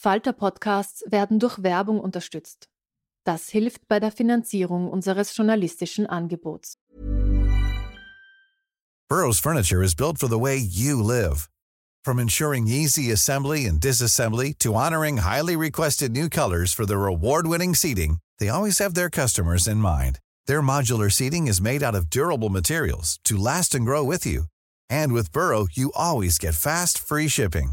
Falter-Podcasts werden durch Werbung unterstützt. Das hilft bei der Finanzierung unseres journalistischen Angebots. Burroughs Furniture is built for the way you live. From ensuring easy assembly and disassembly to honoring highly requested new colors for their award-winning seating, they always have their customers in mind. Their modular seating is made out of durable materials to last and grow with you. And with Burrow, you always get fast, free shipping.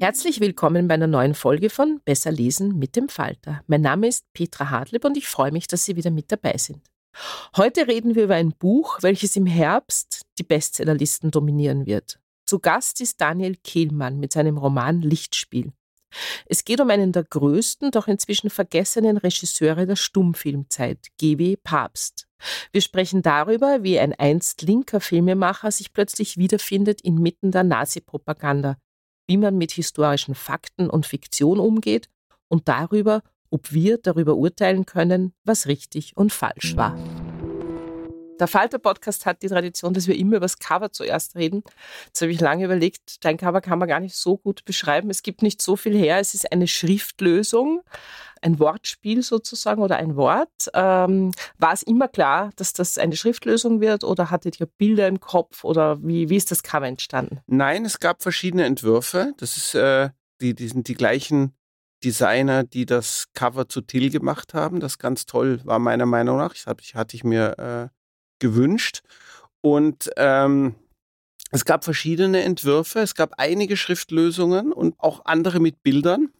Herzlich willkommen bei einer neuen Folge von Besser lesen mit dem Falter. Mein Name ist Petra Hartlieb und ich freue mich, dass Sie wieder mit dabei sind. Heute reden wir über ein Buch, welches im Herbst die Bestsellerlisten dominieren wird. Zu Gast ist Daniel Kehlmann mit seinem Roman Lichtspiel. Es geht um einen der größten, doch inzwischen vergessenen Regisseure der Stummfilmzeit, G.W. Papst. Wir sprechen darüber, wie ein einst linker Filmemacher sich plötzlich wiederfindet inmitten der Nazi-Propaganda, wie man mit historischen Fakten und Fiktion umgeht und darüber, ob wir darüber urteilen können, was richtig und falsch war. Der Falter-Podcast hat die Tradition, dass wir immer über das Cover zuerst reden. Jetzt habe ich lange überlegt, dein Cover kann man gar nicht so gut beschreiben. Es gibt nicht so viel her. Es ist eine Schriftlösung, ein Wortspiel sozusagen oder ein Wort. Ähm, war es immer klar, dass das eine Schriftlösung wird oder hattet ihr Bilder im Kopf oder wie, wie ist das Cover entstanden? Nein, es gab verschiedene Entwürfe. Das ist, äh, die, die sind die gleichen Designer, die das Cover zu Till gemacht haben. Das ganz toll war meiner Meinung nach. Das hatte ich mir äh, gewünscht. Und ähm, es gab verschiedene Entwürfe, es gab einige Schriftlösungen und auch andere mit Bildern.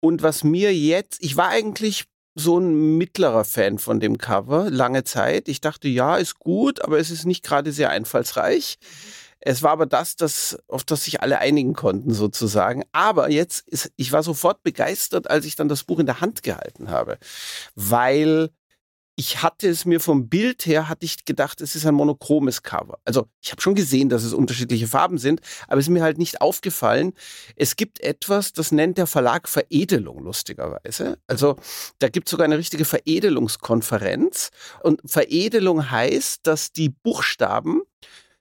Und was mir jetzt, ich war eigentlich so ein mittlerer Fan von dem Cover, lange Zeit. Ich dachte, ja, ist gut, aber es ist nicht gerade sehr einfallsreich. Es war aber das, das, auf das sich alle einigen konnten, sozusagen. Aber jetzt ist, ich war sofort begeistert, als ich dann das Buch in der Hand gehalten habe, weil ich hatte es mir vom Bild her, hatte ich gedacht, es ist ein monochromes Cover. Also ich habe schon gesehen, dass es unterschiedliche Farben sind, aber es ist mir halt nicht aufgefallen. Es gibt etwas, das nennt der Verlag Veredelung, lustigerweise. Also da gibt es sogar eine richtige Veredelungskonferenz. Und Veredelung heißt, dass die Buchstaben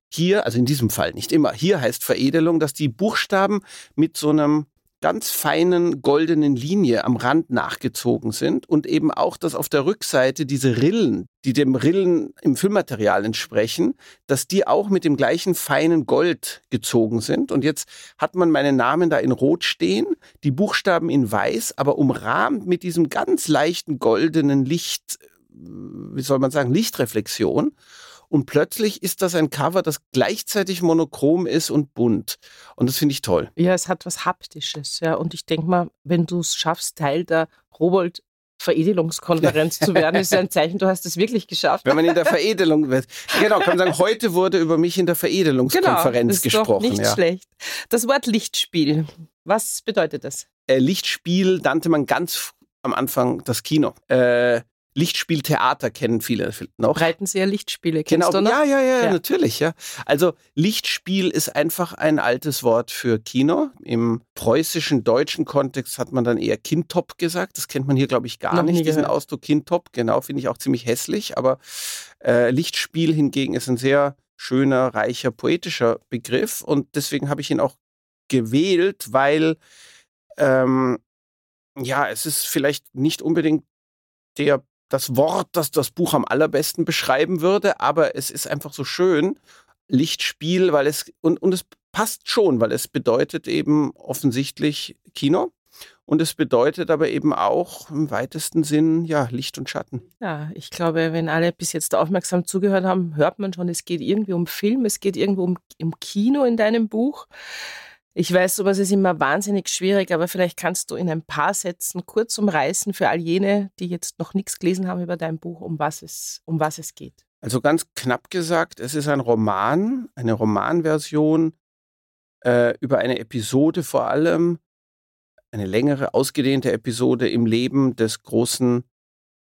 hier, also in diesem Fall nicht immer, hier heißt Veredelung, dass die Buchstaben mit so einem ganz feinen goldenen Linie am Rand nachgezogen sind und eben auch, dass auf der Rückseite diese Rillen, die dem Rillen im Füllmaterial entsprechen, dass die auch mit dem gleichen feinen Gold gezogen sind. Und jetzt hat man meinen Namen da in Rot stehen, die Buchstaben in Weiß, aber umrahmt mit diesem ganz leichten goldenen Licht, wie soll man sagen, Lichtreflexion. Und plötzlich ist das ein Cover, das gleichzeitig monochrom ist und bunt. Und das finde ich toll. Ja, es hat was Haptisches. Ja. Und ich denke mal, wenn du es schaffst, Teil der Robold Veredelungskonferenz zu werden, ist ein Zeichen, du hast es wirklich geschafft. Wenn man in der Veredelung wird. Genau, kann man sagen, heute wurde über mich in der Veredelungskonferenz genau, ist gesprochen. Doch nicht ja. schlecht. Das Wort Lichtspiel, was bedeutet das? Äh, Lichtspiel nannte man ganz am Anfang das Kino. Äh, Lichtspieltheater kennen viele noch. Breiten Sie ja Lichtspiele, kennst genau, du noch? Ja, ja, ja, ja, natürlich, ja. Also Lichtspiel ist einfach ein altes Wort für Kino. Im preußischen, deutschen Kontext hat man dann eher Kindtop gesagt. Das kennt man hier, glaube ich, gar noch nicht, diesen Ausdruck Kindtop. Genau, finde ich auch ziemlich hässlich. Aber äh, Lichtspiel hingegen ist ein sehr schöner, reicher, poetischer Begriff. Und deswegen habe ich ihn auch gewählt, weil ähm, ja, es ist vielleicht nicht unbedingt der das Wort, das das Buch am allerbesten beschreiben würde, aber es ist einfach so schön. Lichtspiel, weil es, und, und es passt schon, weil es bedeutet eben offensichtlich Kino. Und es bedeutet aber eben auch im weitesten Sinn, ja, Licht und Schatten. Ja, ich glaube, wenn alle bis jetzt aufmerksam zugehört haben, hört man schon, es geht irgendwie um Film, es geht irgendwo um, um Kino in deinem Buch. Ich weiß, sowas ist immer wahnsinnig schwierig, aber vielleicht kannst du in ein paar Sätzen kurz umreißen für all jene, die jetzt noch nichts gelesen haben über dein Buch, um was es, um was es geht. Also ganz knapp gesagt, es ist ein Roman, eine Romanversion äh, über eine Episode vor allem, eine längere, ausgedehnte Episode im Leben des großen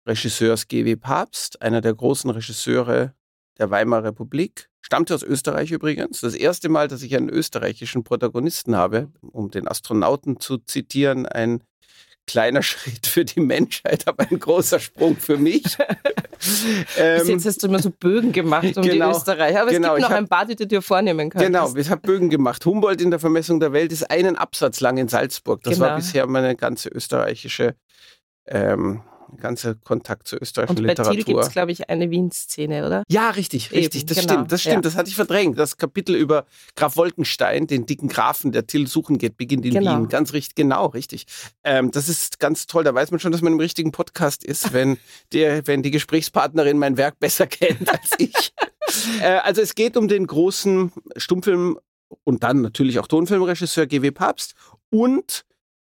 Regisseurs G.W. Papst, einer der großen Regisseure der Weimarer Republik. Stammte aus Österreich übrigens. Das erste Mal, dass ich einen österreichischen Protagonisten habe, um den Astronauten zu zitieren, ein kleiner Schritt für die Menschheit, aber ein großer Sprung für mich. ähm, Bis jetzt hast du immer so Bögen gemacht um genau, die Österreicher, aber genau, es gibt noch hab, ein paar, die du dir vornehmen kannst. Genau, ich habe Bögen gemacht. Humboldt in der Vermessung der Welt ist einen Absatz lang in Salzburg. Das genau. war bisher meine ganze österreichische ähm, ganzer Kontakt zur österreichischen und bei Literatur. Gibt es, glaube ich, eine Wien-Szene, oder? Ja, richtig, richtig. Eben, das genau. stimmt, das stimmt. Ja. Das hatte ich verdrängt. Das Kapitel über Graf Wolkenstein, den dicken Grafen, der Till suchen geht, beginnt in genau. Wien. Ganz richtig, genau, richtig. Ähm, das ist ganz toll. Da weiß man schon, dass man im richtigen Podcast ist, wenn, der, wenn die Gesprächspartnerin mein Werk besser kennt als ich. äh, also es geht um den großen Stummfilm und dann natürlich auch Tonfilmregisseur G.W. Papst und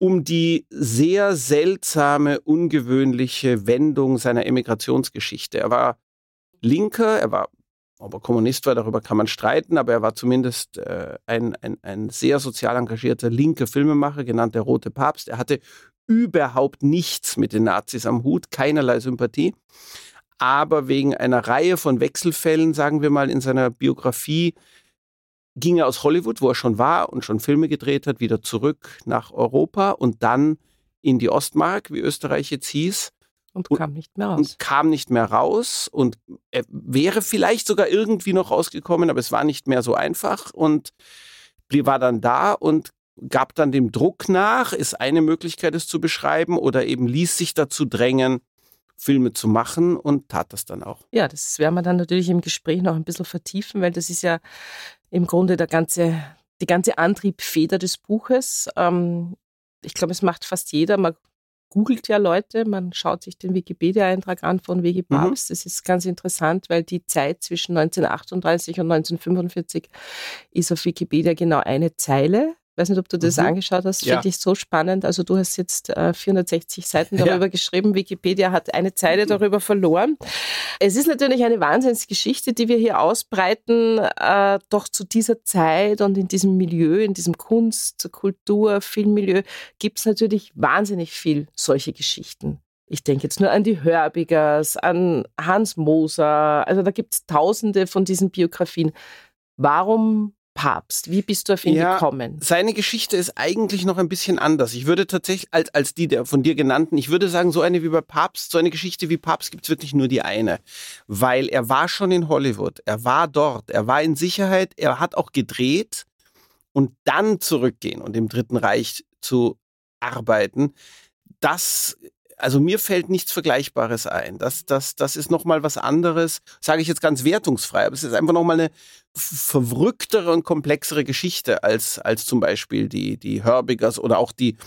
um die sehr seltsame, ungewöhnliche Wendung seiner Emigrationsgeschichte. Er war Linker, er war, ob er Kommunist war, darüber kann man streiten, aber er war zumindest äh, ein, ein, ein sehr sozial engagierter linker Filmemacher, genannt der Rote Papst. Er hatte überhaupt nichts mit den Nazis am Hut, keinerlei Sympathie. Aber wegen einer Reihe von Wechselfällen, sagen wir mal, in seiner Biografie ging er aus Hollywood, wo er schon war und schon Filme gedreht hat, wieder zurück nach Europa und dann in die Ostmark, wie Österreich jetzt hieß. Und, und kam nicht mehr raus. Und kam nicht mehr raus und er wäre vielleicht sogar irgendwie noch rausgekommen, aber es war nicht mehr so einfach und war dann da und gab dann dem Druck nach, ist eine Möglichkeit, es zu beschreiben, oder eben ließ sich dazu drängen, Filme zu machen und tat das dann auch. Ja, das werden wir dann natürlich im Gespräch noch ein bisschen vertiefen, weil das ist ja im Grunde der ganze, die ganze Antriebfeder des Buches. Ähm, ich glaube, es macht fast jeder. Man googelt ja Leute, man schaut sich den Wikipedia-Eintrag an von WG. Papst. Mhm. Das ist ganz interessant, weil die Zeit zwischen 1938 und 1945 ist auf Wikipedia genau eine Zeile weiß nicht, ob du das mhm. angeschaut hast, ja. finde ich so spannend. Also du hast jetzt äh, 460 Seiten darüber ja. geschrieben. Wikipedia hat eine Zeile mhm. darüber verloren. Es ist natürlich eine Wahnsinnsgeschichte, die wir hier ausbreiten. Äh, doch zu dieser Zeit und in diesem Milieu, in diesem Kunst, Kultur, Filmmilieu gibt es natürlich wahnsinnig viel solche Geschichten. Ich denke jetzt nur an die Hörbigers, an Hans Moser. Also da gibt es tausende von diesen Biografien. Warum Papst? Wie bist du auf ihn ja, gekommen? Seine Geschichte ist eigentlich noch ein bisschen anders. Ich würde tatsächlich, als, als die der von dir genannten, ich würde sagen, so eine wie bei Papst, so eine Geschichte wie Papst gibt es wirklich nur die eine. Weil er war schon in Hollywood, er war dort, er war in Sicherheit, er hat auch gedreht und dann zurückgehen und im Dritten Reich zu arbeiten. Das also mir fällt nichts Vergleichbares ein. Das, das, das ist nochmal was anderes, sage ich jetzt ganz wertungsfrei, aber es ist einfach nochmal eine verrücktere und komplexere Geschichte als, als zum Beispiel die, die Herbigers oder auch die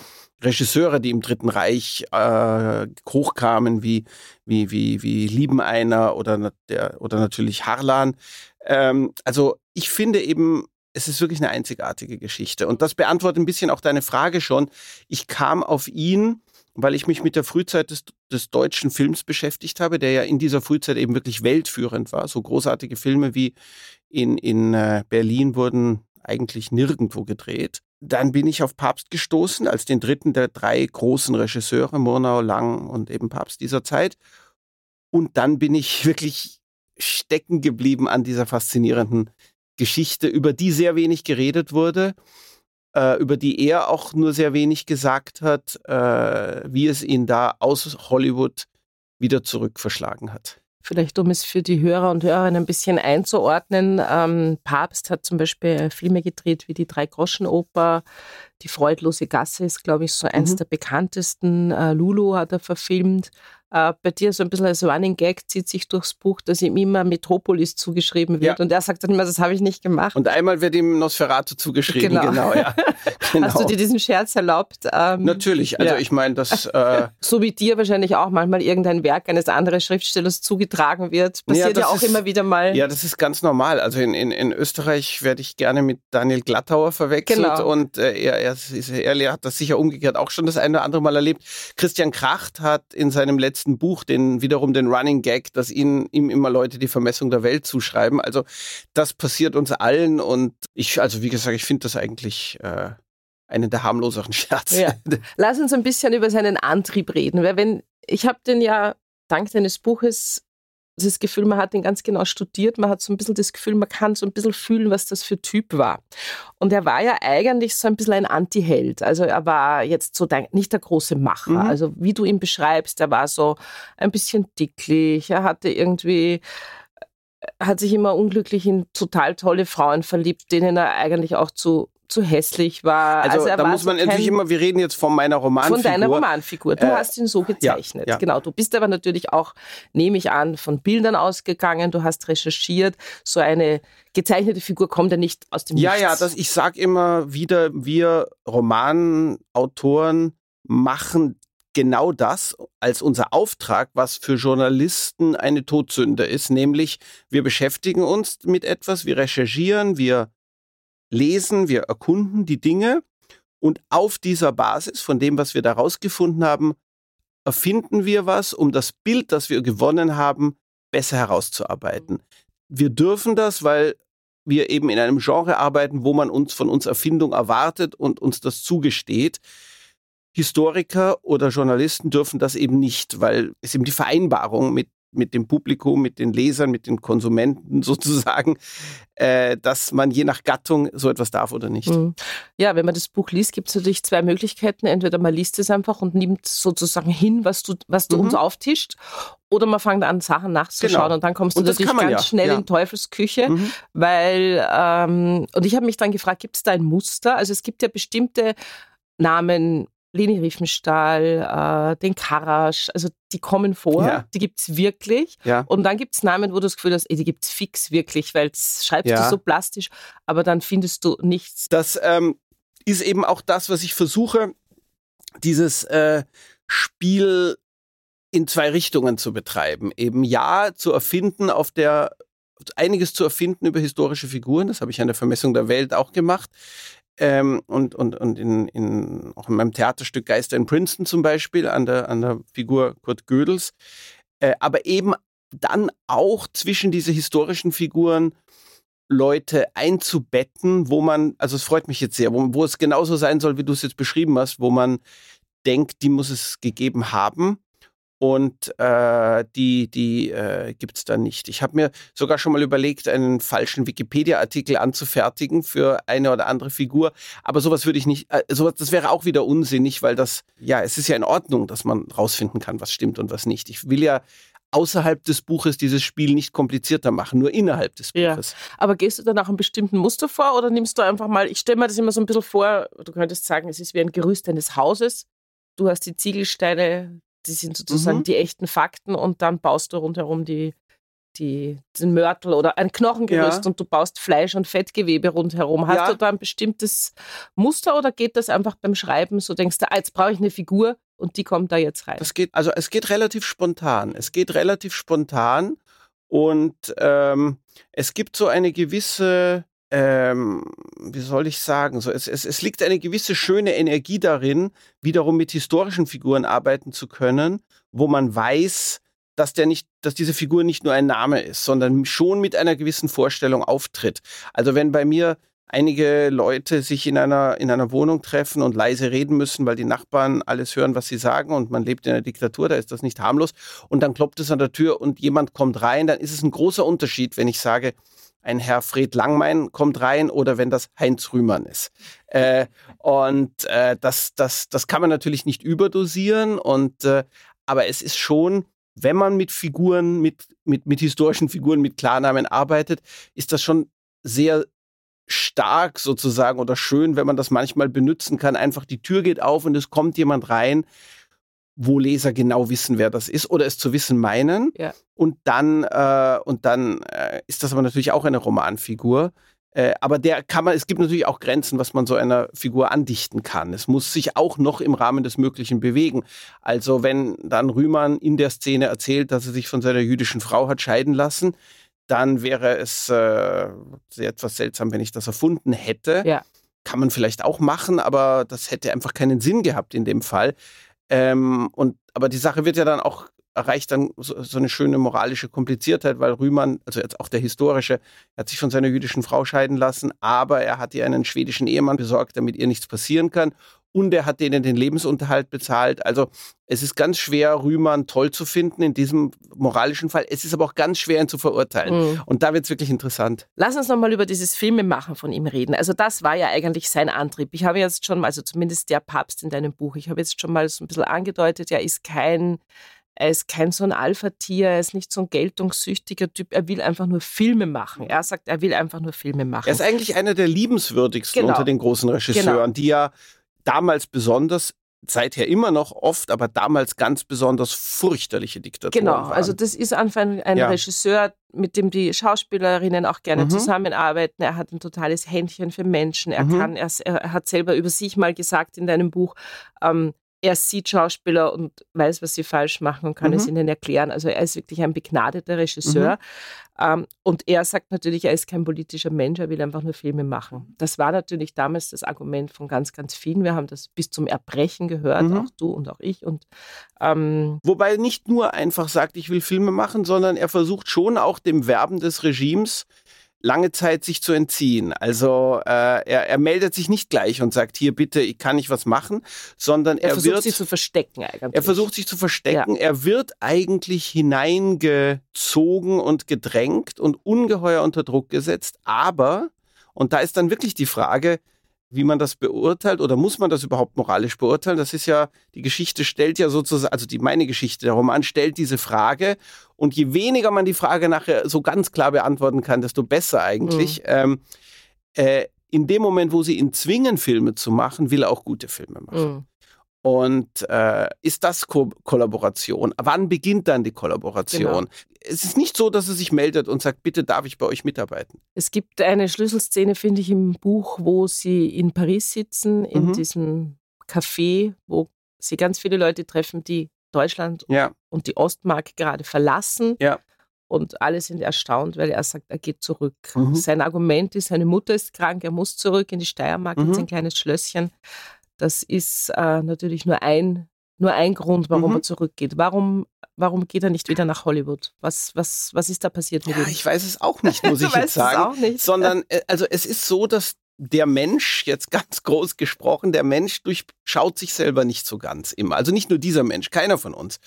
Regisseure, die im Dritten Reich äh, hochkamen, wie, wie, wie, wie Liebeneiner oder, der, oder natürlich Harlan. Ähm, also ich finde eben, es ist wirklich eine einzigartige Geschichte. Und das beantwortet ein bisschen auch deine Frage schon. Ich kam auf ihn weil ich mich mit der Frühzeit des, des, deutschen Films beschäftigt habe, der ja in dieser Frühzeit eben wirklich weltführend war. So großartige Filme wie in, in äh, Berlin wurden eigentlich nirgendwo gedreht. Dann bin ich auf Papst gestoßen, als den dritten der drei großen Regisseure, Murnau, Lang und eben Papst dieser Zeit. Und dann bin ich wirklich stecken geblieben an dieser faszinierenden Geschichte, über die sehr wenig geredet wurde äh, über die er auch nur sehr wenig gesagt hat, äh, wie es ihn da aus Hollywood wieder zurückverschlagen hat. Vielleicht, um es für die Hörer und Hörerinnen ein bisschen einzuordnen. Ähm, Papst hat zum Beispiel Filme gedreht wie die Drei-Groschen-Oper. Die Freudlose Gasse ist, glaube ich, so eins mhm. der bekanntesten. Äh, Lulu hat er verfilmt. Äh, bei dir so ein bisschen als Running Gag zieht sich durchs Buch, dass ihm immer Metropolis zugeschrieben wird. Ja. Und er sagt dann immer, das habe ich nicht gemacht. Und einmal wird ihm Nosferatu zugeschrieben. Genau. genau, ja. genau. Hast du dir diesen Scherz erlaubt? Ähm, Natürlich. Also ja. ich meine, das... Äh, so wie dir wahrscheinlich auch manchmal irgendein Werk eines anderen Schriftstellers zugetragen wird. Passiert ja, ja auch ist, immer wieder mal. Ja, das ist ganz normal. Also in, in, in Österreich werde ich gerne mit Daniel Glattauer verwechselt. Genau. Und äh, er, er, er, er hat das sicher umgekehrt auch schon das eine oder andere Mal erlebt. Christian Kracht hat in seinem letzten Buch den wiederum den Running Gag, dass ihn, ihm immer Leute die Vermessung der Welt zuschreiben. Also das passiert uns allen und ich, also wie gesagt, ich finde das eigentlich äh, einen der harmloseren Scherze. Ja. Lass uns ein bisschen über seinen Antrieb reden, weil wenn ich habe den ja dank deines Buches das Gefühl, man hat ihn ganz genau studiert, man hat so ein bisschen das Gefühl, man kann so ein bisschen fühlen, was das für Typ war. Und er war ja eigentlich so ein bisschen ein Anti-Held. Also er war jetzt so der, nicht der große Macher. Mhm. Also wie du ihn beschreibst, er war so ein bisschen dicklich, er hatte irgendwie hat sich immer unglücklich in total tolle Frauen verliebt, denen er eigentlich auch zu zu hässlich war. Also, also da muss man so natürlich immer, wir reden jetzt von meiner Romanfigur. Von deiner Romanfigur. Du äh, hast ihn so gezeichnet. Ja, ja. Genau. Du bist aber natürlich auch, nehme ich an, von Bildern ausgegangen. Du hast recherchiert. So eine gezeichnete Figur kommt ja nicht aus dem Ja, Nichts. ja, das, ich sage immer wieder, wir Romanautoren machen genau das als unser Auftrag, was für Journalisten eine Todsünde ist, nämlich wir beschäftigen uns mit etwas, wir recherchieren, wir lesen, wir erkunden die Dinge und auf dieser Basis von dem, was wir da rausgefunden haben, erfinden wir was, um das Bild, das wir gewonnen haben, besser herauszuarbeiten. Wir dürfen das, weil wir eben in einem Genre arbeiten, wo man uns von uns Erfindung erwartet und uns das zugesteht. Historiker oder Journalisten dürfen das eben nicht, weil es eben die Vereinbarung mit mit dem Publikum, mit den Lesern, mit den Konsumenten sozusagen, äh, dass man je nach Gattung so etwas darf oder nicht. Mhm. Ja, wenn man das Buch liest, gibt es natürlich zwei Möglichkeiten. Entweder man liest es einfach und nimmt sozusagen hin, was du, was du mhm. uns auftischt, oder man fängt an, Sachen nachzuschauen genau. und dann kommst du natürlich ganz ja. schnell ja. in Teufelsküche, mhm. weil, ähm, und ich habe mich dann gefragt, gibt es da ein Muster? Also es gibt ja bestimmte Namen, Leni Riefenstahl, äh, den Karasch, also die kommen vor, ja. die gibt es wirklich. Ja. Und dann gibt es Namen, wo du das Gefühl hast, ey, die gibt es fix wirklich, weil das schreibst ja. du so plastisch, aber dann findest du nichts. Das ähm, ist eben auch das, was ich versuche, dieses äh, Spiel in zwei Richtungen zu betreiben. Eben ja, zu erfinden auf der einiges zu erfinden über historische Figuren. Das habe ich an der Vermessung der Welt auch gemacht. Ähm, und und, und in, in, auch in meinem Theaterstück Geister in Princeton zum Beispiel an der, an der Figur Kurt Gödels. Äh, aber eben dann auch zwischen diese historischen Figuren Leute einzubetten, wo man, also es freut mich jetzt sehr, wo, wo es genauso sein soll, wie du es jetzt beschrieben hast, wo man denkt, die muss es gegeben haben und äh, die, die äh, gibt es dann nicht. Ich habe mir sogar schon mal überlegt, einen falschen Wikipedia-Artikel anzufertigen für eine oder andere Figur, aber sowas würde ich nicht, äh, sowas, das wäre auch wieder unsinnig, weil das, ja, es ist ja in Ordnung, dass man rausfinden kann, was stimmt und was nicht. Ich will ja außerhalb des Buches dieses Spiel nicht komplizierter machen, nur innerhalb des Buches. Ja. Aber gehst du dann nach einem bestimmten Muster vor oder nimmst du einfach mal, ich stelle mir das immer so ein bisschen vor, du könntest sagen, es ist wie ein Gerüst eines Hauses. Du hast die Ziegelsteine, die sind sozusagen mhm. die echten Fakten und dann baust du rundherum die, die, den Mörtel oder ein Knochengerüst ja. und du baust Fleisch und Fettgewebe rundherum. Hast ja. du da ein bestimmtes Muster oder geht das einfach beim Schreiben so, denkst du, ah, jetzt brauche ich eine Figur und die kommt da jetzt rein? Das geht, also es geht relativ spontan. Es geht relativ spontan und ähm, es gibt so eine gewisse ähm, wie soll ich sagen, so, es, es, es liegt eine gewisse schöne Energie darin, wiederum mit historischen Figuren arbeiten zu können, wo man weiß, dass der nicht, dass diese Figur nicht nur ein Name ist, sondern schon mit einer gewissen Vorstellung auftritt. Also wenn bei mir einige Leute sich in einer, in einer Wohnung treffen und leise reden müssen, weil die Nachbarn alles hören, was sie sagen und man lebt in einer Diktatur, da ist das nicht harmlos. Und dann klopft es an der Tür und jemand kommt rein, dann ist es ein großer Unterschied, wenn ich sage, ein Herr Fred Langmein kommt rein oder wenn das Heinz Rühmann ist. Äh, und äh, das, das, das kann man natürlich nicht überdosieren, und, äh, aber es ist schon, wenn man mit Figuren, mit, mit, mit historischen Figuren, mit Klarnamen arbeitet, ist das schon sehr stark sozusagen oder schön, wenn man das manchmal benutzen kann. Einfach die Tür geht auf und es kommt jemand rein wo Leser genau wissen, wer das ist oder es zu wissen meinen. Ja. Und dann, äh, und dann äh, ist das aber natürlich auch eine Romanfigur. Äh, aber der kann man, es gibt natürlich auch Grenzen, was man so einer Figur andichten kann. Es muss sich auch noch im Rahmen des Möglichen bewegen. Also wenn dann Rühmann in der Szene erzählt, dass er sich von seiner jüdischen Frau hat scheiden lassen, dann wäre es äh, etwas seltsam, wenn ich das erfunden hätte. Ja. Kann man vielleicht auch machen, aber das hätte einfach keinen Sinn gehabt in dem Fall. Ähm, und, aber die Sache wird ja dann auch erreicht dann so, so, eine schöne moralische Kompliziertheit, weil Rühmann, also jetzt auch der historische, er hat sich von seiner jüdischen Frau scheiden lassen, aber er hat ihr einen schwedischen Ehemann besorgt, damit ihr nichts passieren kann und er hat denen den Lebensunterhalt bezahlt. Also es ist ganz schwer, Rühmann toll zu finden in diesem moralischen Fall. Es ist aber auch ganz schwer, ihn zu verurteilen. Mhm. Und da wird es wirklich interessant. Lass uns nochmal über dieses Filmemachen von ihm reden. Also das war ja eigentlich sein Antrieb. Ich habe jetzt schon mal, also zumindest der Papst in deinem Buch, ich habe jetzt schon mal so ein bisschen angedeutet, er ist kein er ist kein so ein Alpha-Tier, er ist nicht so ein geltungssüchtiger Typ. Er will einfach nur Filme machen. Er sagt, er will einfach nur Filme machen. Er ist eigentlich einer der liebenswürdigsten genau. unter den großen Regisseuren, genau. die ja damals besonders seither immer noch oft, aber damals ganz besonders furchterliche Diktaturen genau, waren. also das ist einfach ein, ein ja. Regisseur, mit dem die Schauspielerinnen auch gerne mhm. zusammenarbeiten. Er hat ein totales Händchen für Menschen. Er mhm. kann, er, er, hat selber über sich mal gesagt in deinem Buch, ähm, er sieht Schauspieler und weiß, was sie falsch machen und kann mhm. es ihnen erklären. Also er ist wirklich ein begnadeter Regisseur. Mhm. Ähm, und er sagt natürlich, er ist kein politischer Mensch, er will einfach nur Filme machen. Das war natürlich damals das Argument von ganz, ganz vielen. Wir haben das bis zum Erbrechen gehört, mhm. auch du und auch ich. Und, ähm, Wobei nicht nur einfach sagt, ich will Filme machen, sondern er versucht schon auch dem Werben des Regimes lange Zeit sich zu entziehen. Also äh, er, er meldet sich nicht gleich und sagt, hier bitte, ich kann nicht was machen, sondern er, er versucht wird, sich zu verstecken eigentlich. Er versucht sich zu verstecken. Ja. Er wird eigentlich hineingezogen und gedrängt und ungeheuer unter Druck gesetzt. Aber, und da ist dann wirklich die Frage, wie man das beurteilt oder muss man das überhaupt moralisch beurteilen? Das ist ja, die Geschichte stellt ja sozusagen, also die meine Geschichte, der Roman stellt diese Frage und je weniger man die Frage nachher so ganz klar beantworten kann, desto besser eigentlich. Mhm. Ähm, äh, in dem Moment, wo sie ihn zwingen, Filme zu machen, will er auch gute Filme machen. Mhm. Und äh, ist das Ko Kollaboration? Wann beginnt dann die Kollaboration? Genau. Es ist nicht so, dass er sich meldet und sagt, bitte darf ich bei euch mitarbeiten. Es gibt eine Schlüsselszene, finde ich, im Buch, wo sie in Paris sitzen, in mhm. diesem Café, wo sie ganz viele Leute treffen, die Deutschland ja. und die Ostmark gerade verlassen. Ja. Und alle sind erstaunt, weil er sagt, er geht zurück. Mhm. Sein Argument ist, seine Mutter ist krank, er muss zurück in die Steiermark, mhm. in sein kleines Schlösschen. Das ist äh, natürlich nur ein, nur ein Grund, warum mhm. er zurückgeht. Warum, warum geht er nicht wieder nach Hollywood? Was, was, was ist da passiert mit ja, ihm? Ich weiß es auch nicht, muss ich jetzt sagen. Es auch nicht. Sondern, äh, also es ist so, dass der Mensch, jetzt ganz groß gesprochen, der Mensch durchschaut sich selber nicht so ganz immer. Also nicht nur dieser Mensch, keiner von uns.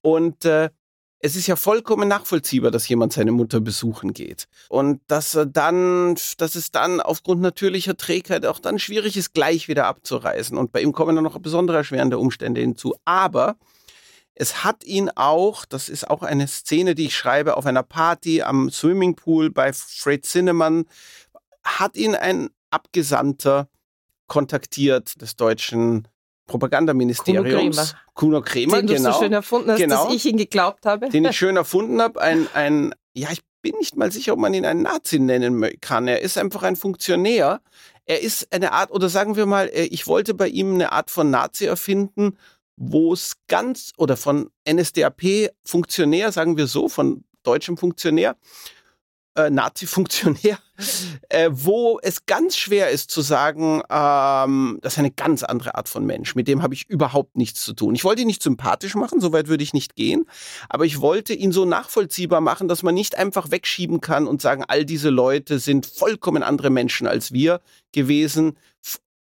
Und äh, es ist ja vollkommen nachvollziehbar, dass jemand seine Mutter besuchen geht. Und dass er dann, dass es dann aufgrund natürlicher Trägheit auch dann schwierig ist, gleich wieder abzureisen. Und bei ihm kommen dann noch besondere erschwerende Umstände hinzu. Aber es hat ihn auch, das ist auch eine Szene, die ich schreibe, auf einer Party am Swimmingpool bei Fred Zinnemann, hat ihn ein Abgesandter kontaktiert des deutschen Propagandaministeriums. Kuno Kremer, den genau. du so schön erfunden hast, genau, dass ich ihn geglaubt habe. Den ich schön erfunden habe. Ein, ein, ja, ich bin nicht mal sicher, ob man ihn einen Nazi nennen kann. Er ist einfach ein Funktionär. Er ist eine Art, oder sagen wir mal, äh, ich wollte bei ihm eine Art von Nazi erfinden, wo es ganz, oder von NSDAP-Funktionär, sagen wir so, von deutschem Funktionär, äh, Nazi-Funktionär, äh, wo es ganz schwer ist zu sagen, ähm, das ist eine ganz andere Art von Mensch. Mit dem habe ich überhaupt nichts zu tun. Ich wollte ihn nicht sympathisch machen, so weit würde ich nicht gehen, aber ich wollte ihn so nachvollziehbar machen, dass man nicht einfach wegschieben kann und sagen, all diese Leute sind vollkommen andere Menschen als wir gewesen.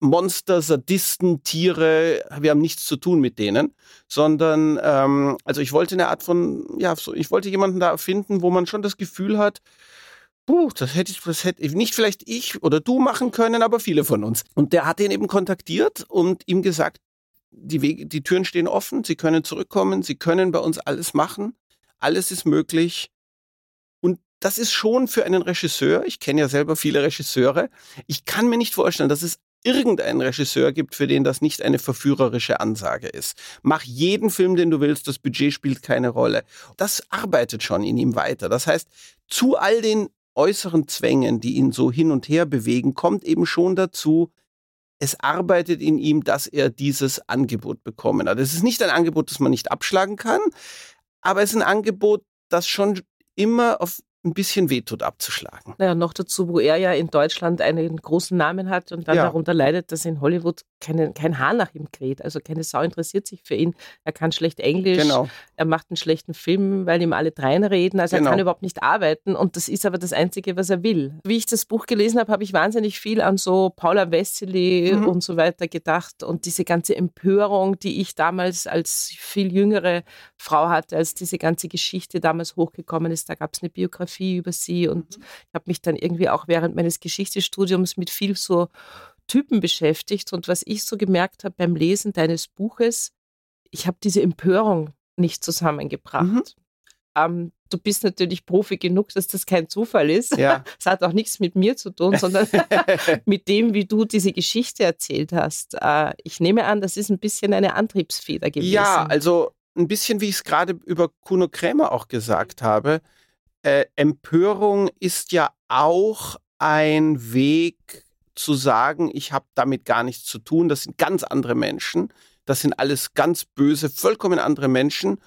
Monster, Sadisten, Tiere, wir haben nichts zu tun mit denen, sondern ähm, also ich wollte eine Art von, ja, so, ich wollte jemanden da finden, wo man schon das Gefühl hat, Puh, das hätte ich, das hätte nicht vielleicht ich oder du machen können, aber viele von uns. Und der hat ihn eben kontaktiert und ihm gesagt, die Wege, die Türen stehen offen, Sie können zurückkommen, Sie können bei uns alles machen, alles ist möglich. Und das ist schon für einen Regisseur, ich kenne ja selber viele Regisseure, ich kann mir nicht vorstellen, dass es irgendeinen Regisseur gibt, für den das nicht eine verführerische Ansage ist. Mach jeden Film, den du willst, das Budget spielt keine Rolle. Das arbeitet schon in ihm weiter. Das heißt, zu all den äußeren Zwängen, die ihn so hin und her bewegen, kommt eben schon dazu, es arbeitet in ihm, dass er dieses Angebot bekommen hat. Es ist nicht ein Angebot, das man nicht abschlagen kann, aber es ist ein Angebot, das schon immer auf ein bisschen wehtut abzuschlagen. Naja, noch dazu, wo er ja in Deutschland einen großen Namen hat und dann ja. darunter leidet, dass in Hollywood keine, kein Haar nach ihm kräht. Also keine Sau interessiert sich für ihn. Er kann schlecht Englisch, genau. er macht einen schlechten Film, weil ihm alle dreien reden. Also genau. er kann überhaupt nicht arbeiten und das ist aber das Einzige, was er will. Wie ich das Buch gelesen habe, habe ich wahnsinnig viel an so Paula Wessely mhm. und so weiter gedacht und diese ganze Empörung, die ich damals als viel jüngere Frau hatte, als diese ganze Geschichte damals hochgekommen ist. Da gab es eine Biografie Biografie über sie und mhm. ich habe mich dann irgendwie auch während meines Geschichtsstudiums mit viel so Typen beschäftigt und was ich so gemerkt habe beim Lesen deines Buches, ich habe diese Empörung nicht zusammengebracht. Mhm. Ähm, du bist natürlich Profi genug, dass das kein Zufall ist. Ja. Es hat auch nichts mit mir zu tun, sondern mit dem, wie du diese Geschichte erzählt hast. Äh, ich nehme an, das ist ein bisschen eine Antriebsfeder gewesen. Ja, also ein bisschen, wie ich es gerade über Kuno Krämer auch gesagt habe äh, Empörung ist ja auch ein Weg zu sagen, ich habe damit gar nichts zu tun, das sind ganz andere Menschen, das sind alles ganz böse, vollkommen andere Menschen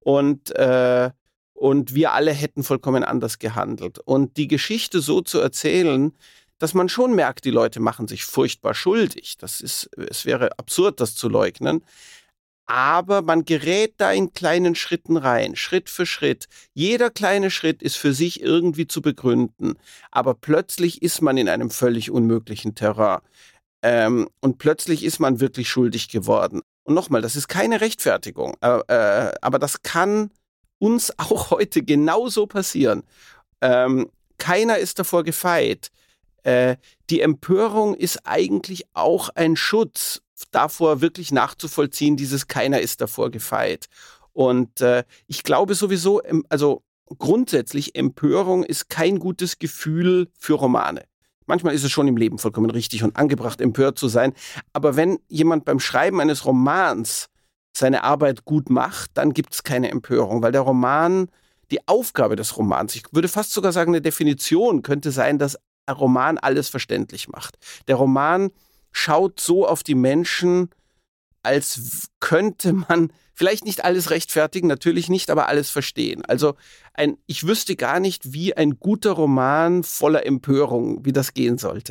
und, äh, und wir alle hätten vollkommen anders gehandelt. Und die Geschichte so zu erzählen, dass man schon merkt, die Leute machen sich furchtbar schuldig. Das ist, es wäre absurd, das zu leugnen aber man gerät da in kleinen Schritten rein, Schritt für Schritt. Jeder kleine Schritt ist für sich irgendwie zu begründen, aber plötzlich ist man in einem völlig unmöglichen Terrain. Ähm, und plötzlich ist man wirklich schuldig geworden. Und nochmal, das ist keine Rechtfertigung, äh, äh, aber das kann uns auch heute genauso passieren. Ähm, keiner ist davor gefeit. Äh, die Empörung ist eigentlich auch ein Schutz davor wirklich nachzuvollziehen, dieses keiner ist davor gefeit. Und äh, ich glaube sowieso, also grundsätzlich Empörung ist kein gutes Gefühl für Romane. Manchmal ist es schon im Leben vollkommen richtig und angebracht, empört zu sein. Aber wenn jemand beim Schreiben eines Romans seine Arbeit gut macht, dann gibt es keine Empörung, weil der Roman, die Aufgabe des Romans, ich würde fast sogar sagen, eine Definition könnte sein, dass ein Roman alles verständlich macht. Der Roman schaut so auf die Menschen, als könnte man vielleicht nicht alles rechtfertigen, natürlich nicht, aber alles verstehen. Also ein, ich wüsste gar nicht, wie ein guter Roman voller Empörung, wie das gehen sollte.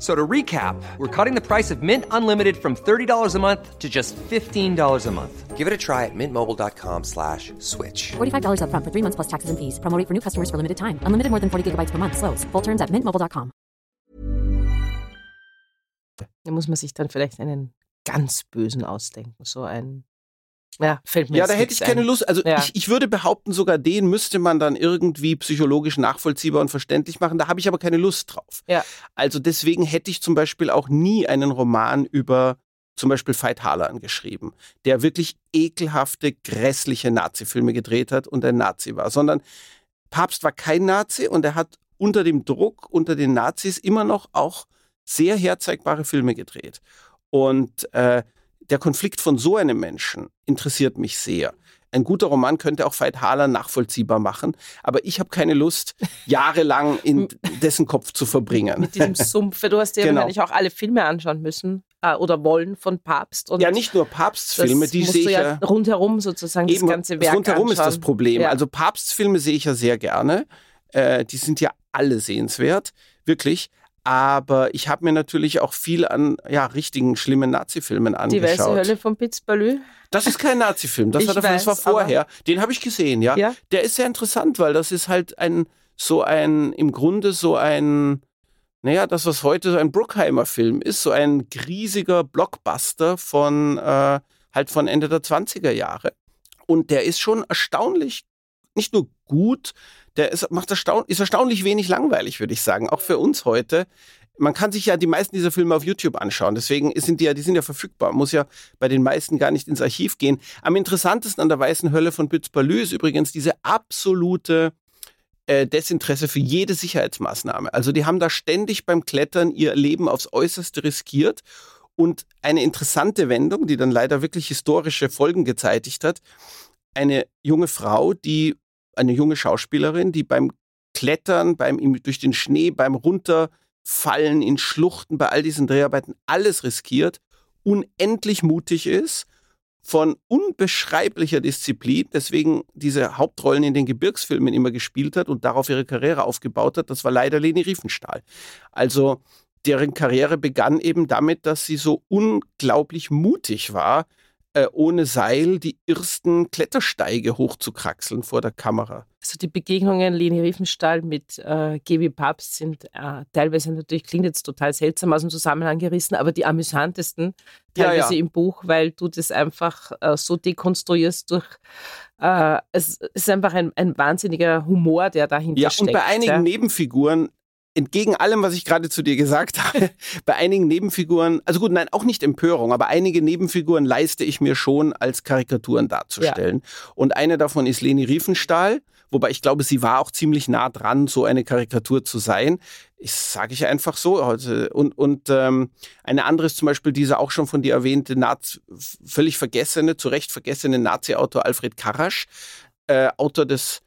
So to recap, we're cutting the price of Mint Unlimited from $30 a month to just $15 a month. Give it a try at mintmobile.com slash switch. $45 up front for three months plus taxes and fees. Promoting for new customers for limited time. Unlimited more than 40 gigabytes per month. Slows. Full terms at mintmobile.com. Da muss man sich dann vielleicht einen ganz bösen ausdenken. So ein Ja, fällt mir Ja, da hätte ich keine ein. Lust. Also ja. ich, ich würde behaupten, sogar den müsste man dann irgendwie psychologisch nachvollziehbar und verständlich machen. Da habe ich aber keine Lust drauf. Ja. Also deswegen hätte ich zum Beispiel auch nie einen Roman über zum Beispiel Veit Harlan geschrieben, der wirklich ekelhafte, grässliche Nazi-Filme gedreht hat und ein Nazi war, sondern Papst war kein Nazi und er hat unter dem Druck, unter den Nazis immer noch auch sehr herzeigbare Filme gedreht. Und äh, der Konflikt von so einem Menschen interessiert mich sehr. Ein guter Roman könnte auch Veit Haler nachvollziehbar machen, aber ich habe keine Lust, jahrelang in dessen Kopf zu verbringen. Mit diesem Sumpf. Du hast dir genau. wahrscheinlich auch alle Filme anschauen müssen äh, oder wollen von Papst. ja, nicht nur Papstfilme, die sehe ich ja rundherum sozusagen eben, das ganze Werk Rundherum anschauen. ist das Problem. Ja. Also Papstfilme sehe ich ja sehr gerne. Äh, die sind ja alle sehenswert, wirklich. Aber ich habe mir natürlich auch viel an ja, richtigen, schlimmen Nazi-Filmen angeschaut. Die Weiße Hölle von Pitzbalü? Das ist kein Nazi-Film, das, das war vorher. Den habe ich gesehen, ja. ja. Der ist sehr interessant, weil das ist halt ein, so ein, im Grunde so ein, naja, das, was heute so ein Bruckheimer-Film ist, so ein riesiger Blockbuster von, äh, halt von Ende der 20er Jahre. Und der ist schon erstaunlich nicht nur gut, der ist, macht erstaun ist erstaunlich wenig langweilig, würde ich sagen. Auch für uns heute. Man kann sich ja die meisten dieser Filme auf YouTube anschauen. Deswegen sind die ja, die sind ja verfügbar. Muss ja bei den meisten gar nicht ins Archiv gehen. Am interessantesten an der Weißen Hölle von Bützbalü ist übrigens diese absolute äh, Desinteresse für jede Sicherheitsmaßnahme. Also die haben da ständig beim Klettern ihr Leben aufs Äußerste riskiert. Und eine interessante Wendung, die dann leider wirklich historische Folgen gezeitigt hat, eine junge Frau, die, eine junge Schauspielerin, die beim Klettern, beim durch den Schnee, beim Runterfallen in Schluchten, bei all diesen Dreharbeiten alles riskiert, unendlich mutig ist, von unbeschreiblicher Disziplin, deswegen diese Hauptrollen in den Gebirgsfilmen immer gespielt hat und darauf ihre Karriere aufgebaut hat, das war leider Leni Riefenstahl. Also deren Karriere begann eben damit, dass sie so unglaublich mutig war, äh, ohne Seil die ersten Klettersteige hochzukraxeln vor der Kamera. Also die Begegnungen Leni Riefenstahl mit äh, Gaby Papst sind äh, teilweise natürlich, klingt jetzt total seltsam aus dem Zusammenhang gerissen, aber die amüsantesten teilweise ja, ja. im Buch, weil du das einfach äh, so dekonstruierst durch äh, es ist einfach ein, ein wahnsinniger Humor, der dahinter ja, steckt. Und bei einigen. Nebenfiguren entgegen allem, was ich gerade zu dir gesagt habe, bei einigen Nebenfiguren, also gut, nein, auch nicht Empörung, aber einige Nebenfiguren leiste ich mir schon als Karikaturen darzustellen. Ja. Und eine davon ist Leni Riefenstahl, wobei ich glaube, sie war auch ziemlich nah dran, so eine Karikatur zu sein. Ich sage ich einfach so. Und, und ähm, eine andere ist zum Beispiel dieser auch schon von dir erwähnte, Nazi, völlig vergessene, zu Recht vergessene Nazi-Autor Alfred Karasch, äh, Autor des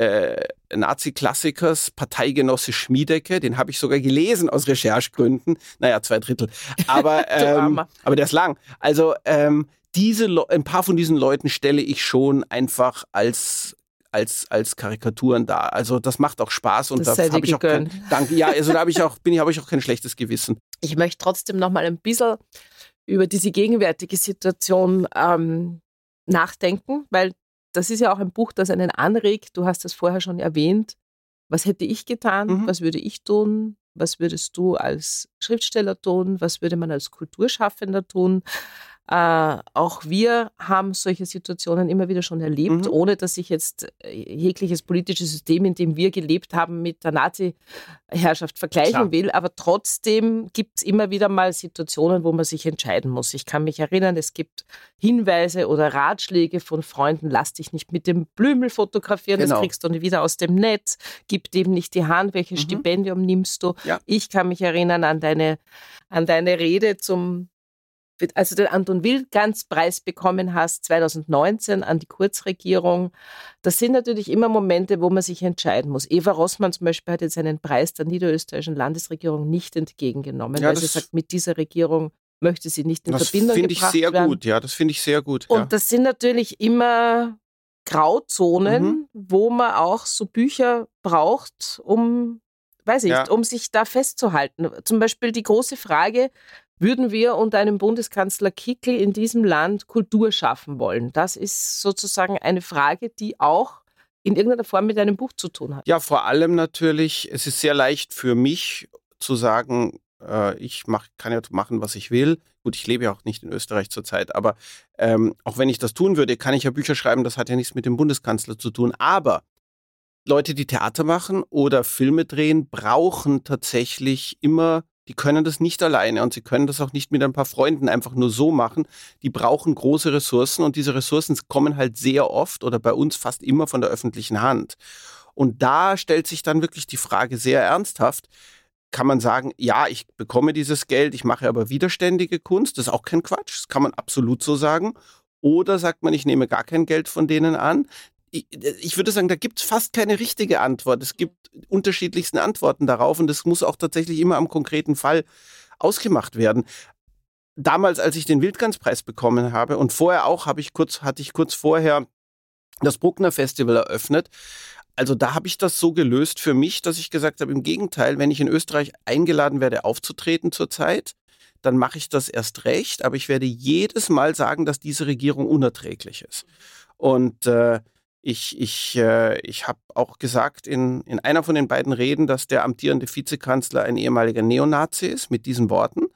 äh, Nazi-Klassikers Parteigenosse Schmiedecke. Den habe ich sogar gelesen aus Recherchegründen. Naja, zwei Drittel. Aber, ähm, aber der ist lang. Also ähm, diese ein paar von diesen Leuten stelle ich schon einfach als als als Karikaturen dar. Also das macht auch Spaß und das da habe ich auch kein, danke. Ja, also da habe ich auch bin ich habe ich auch kein schlechtes Gewissen. Ich möchte trotzdem noch mal ein bisschen über diese gegenwärtige Situation ähm, nachdenken, weil das ist ja auch ein Buch, das einen anregt. Du hast das vorher schon erwähnt. Was hätte ich getan? Mhm. Was würde ich tun? Was würdest du als Schriftsteller tun? Was würde man als Kulturschaffender tun? Äh, auch wir haben solche Situationen immer wieder schon erlebt, mhm. ohne dass ich jetzt äh, jegliches politisches System, in dem wir gelebt haben, mit der Nazi-Herrschaft vergleichen Klar. will. Aber trotzdem gibt es immer wieder mal Situationen, wo man sich entscheiden muss. Ich kann mich erinnern, es gibt Hinweise oder Ratschläge von Freunden, lass dich nicht mit dem Blümel fotografieren, genau. das kriegst du nicht wieder aus dem Netz, gib dem nicht die Hand, welches mhm. Stipendium nimmst du. Ja. Ich kann mich erinnern an deine, an deine Rede zum also den Anton Wildgans Preis bekommen hast 2019 an die Kurzregierung. Das sind natürlich immer Momente, wo man sich entscheiden muss. Eva Rossmann zum Beispiel hat jetzt einen Preis der niederösterreichischen Landesregierung nicht entgegengenommen, ja, weil sie sagt, mit dieser Regierung möchte sie nicht in das Verbindung gebracht werden. Das finde ich sehr gut, ja, das finde ich sehr gut. Und ja. das sind natürlich immer Grauzonen, mhm. wo man auch so Bücher braucht, um weiß ich, ja. um sich da festzuhalten. Zum Beispiel die große Frage, würden wir unter einem Bundeskanzler Kickel in diesem Land Kultur schaffen wollen? Das ist sozusagen eine Frage, die auch in irgendeiner Form mit einem Buch zu tun hat. Ja, vor allem natürlich, es ist sehr leicht für mich zu sagen, äh, ich mach, kann ja machen, was ich will. Gut, ich lebe ja auch nicht in Österreich zurzeit, aber ähm, auch wenn ich das tun würde, kann ich ja Bücher schreiben, das hat ja nichts mit dem Bundeskanzler zu tun. Aber Leute, die Theater machen oder Filme drehen, brauchen tatsächlich immer die können das nicht alleine und sie können das auch nicht mit ein paar Freunden einfach nur so machen. Die brauchen große Ressourcen und diese Ressourcen kommen halt sehr oft oder bei uns fast immer von der öffentlichen Hand. Und da stellt sich dann wirklich die Frage sehr ernsthaft, kann man sagen, ja, ich bekomme dieses Geld, ich mache aber widerständige Kunst, das ist auch kein Quatsch, das kann man absolut so sagen. Oder sagt man, ich nehme gar kein Geld von denen an ich, ich würde sagen, da gibt es fast keine richtige Antwort. Es gibt unterschiedlichsten Antworten darauf und das muss auch tatsächlich immer am konkreten Fall ausgemacht werden. Damals, als ich den Wildganspreis bekommen habe und vorher auch, habe ich kurz, hatte ich kurz vorher das Bruckner Festival eröffnet. Also da habe ich das so gelöst für mich, dass ich gesagt habe, im Gegenteil, wenn ich in Österreich eingeladen werde, aufzutreten zurzeit, dann mache ich das erst recht, aber ich werde jedes Mal sagen, dass diese Regierung unerträglich ist. Und äh, ich, ich, äh, ich habe auch gesagt in, in einer von den beiden Reden, dass der amtierende Vizekanzler ein ehemaliger Neonazi ist, mit diesen Worten.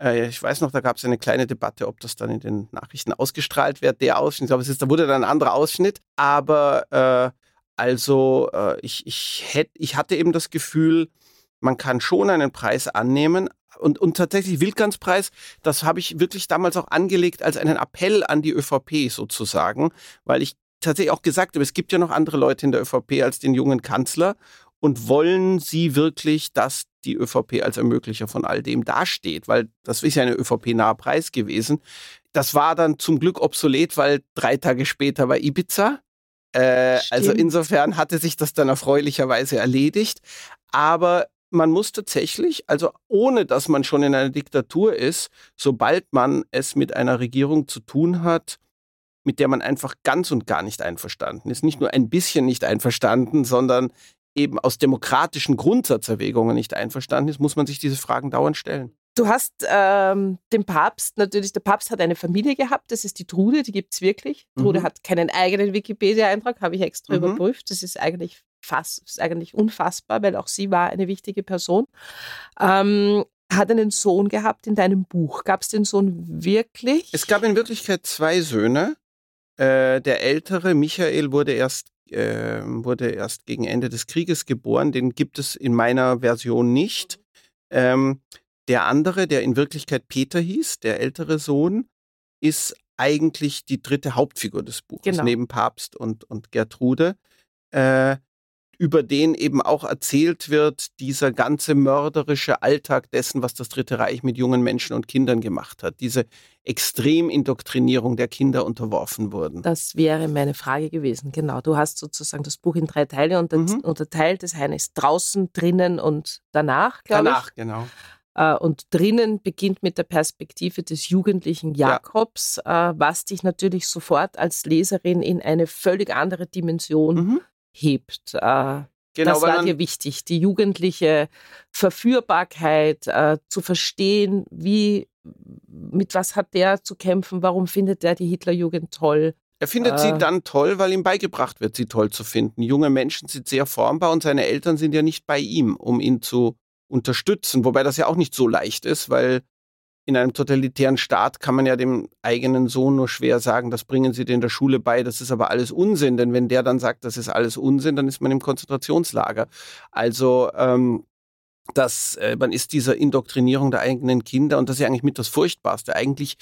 Äh, ich weiß noch, da gab es eine kleine Debatte, ob das dann in den Nachrichten ausgestrahlt wird, der Ausschnitt. Ich glaube, es ist, da wurde dann ein anderer Ausschnitt. Aber äh, Also äh, ich, ich, hätt, ich hatte eben das Gefühl, man kann schon einen Preis annehmen. Und, und tatsächlich Wildganspreis, das habe ich wirklich damals auch angelegt als einen Appell an die ÖVP sozusagen, weil ich tatsächlich auch gesagt habe, es gibt ja noch andere Leute in der ÖVP als den jungen Kanzler. Und wollen Sie wirklich, dass die ÖVP als Ermöglicher von all dem dasteht? Weil das ist ja eine ÖVP-nahe Preis gewesen. Das war dann zum Glück obsolet, weil drei Tage später war Ibiza. Äh, also insofern hatte sich das dann erfreulicherweise erledigt. Aber man muss tatsächlich, also ohne dass man schon in einer Diktatur ist, sobald man es mit einer Regierung zu tun hat, mit der man einfach ganz und gar nicht einverstanden ist, nicht nur ein bisschen nicht einverstanden, sondern eben aus demokratischen Grundsatzerwägungen nicht einverstanden ist, muss man sich diese Fragen dauernd stellen. Du hast ähm, den Papst, natürlich, der Papst hat eine Familie gehabt, das ist die Trude, die gibt es wirklich. Trude mhm. hat keinen eigenen Wikipedia-Eintrag, habe ich extra mhm. überprüft. Das ist eigentlich fast, ist eigentlich unfassbar, weil auch sie war eine wichtige Person. Ähm, hat einen Sohn gehabt in deinem Buch. Gab es den Sohn wirklich? Es gab in Wirklichkeit zwei Söhne. Äh, der ältere, Michael, wurde erst äh, wurde erst gegen Ende des Krieges geboren. Den gibt es in meiner Version nicht. Ähm, der andere, der in Wirklichkeit Peter hieß, der ältere Sohn, ist eigentlich die dritte Hauptfigur des Buches, genau. neben Papst und, und Gertrude. Äh, über den eben auch erzählt wird, dieser ganze mörderische Alltag dessen, was das Dritte Reich mit jungen Menschen und Kindern gemacht hat. Diese Extremindoktrinierung der Kinder unterworfen wurden. Das wäre meine Frage gewesen. Genau. Du hast sozusagen das Buch in drei Teile mhm. unterteilt. Das eine ist draußen, drinnen und danach, glaube ich. Danach, genau. Äh, und drinnen beginnt mit der Perspektive des jugendlichen Jakobs, ja. Äh, was dich natürlich sofort als Leserin in eine völlig andere Dimension mhm hebt. Äh, Genau, das war dir wichtig, die jugendliche Verführbarkeit äh, zu verstehen, wie, mit was hat der zu kämpfen, warum findet der die Hitlerjugend toll. Er findet äh, sie dann toll, weil ihm beigebracht wird, sie toll zu finden. Junge Menschen sind sehr formbar und seine Eltern sind ja nicht bei ihm, um ihn zu unterstützen, wobei das ja auch nicht so leicht ist, weil in einem totalitären Staat kann man ja dem eigenen Sohn nur schwer sagen, das bringen sie dir in der Schule bei, das ist aber alles Unsinn. Denn wenn der dann sagt, das ist alles Unsinn, dann ist man im Konzentrationslager. Also ähm, dass äh, man ist dieser Indoktrinierung der eigenen Kinder und das ist ja eigentlich mit das Furchtbarste. Eigentlich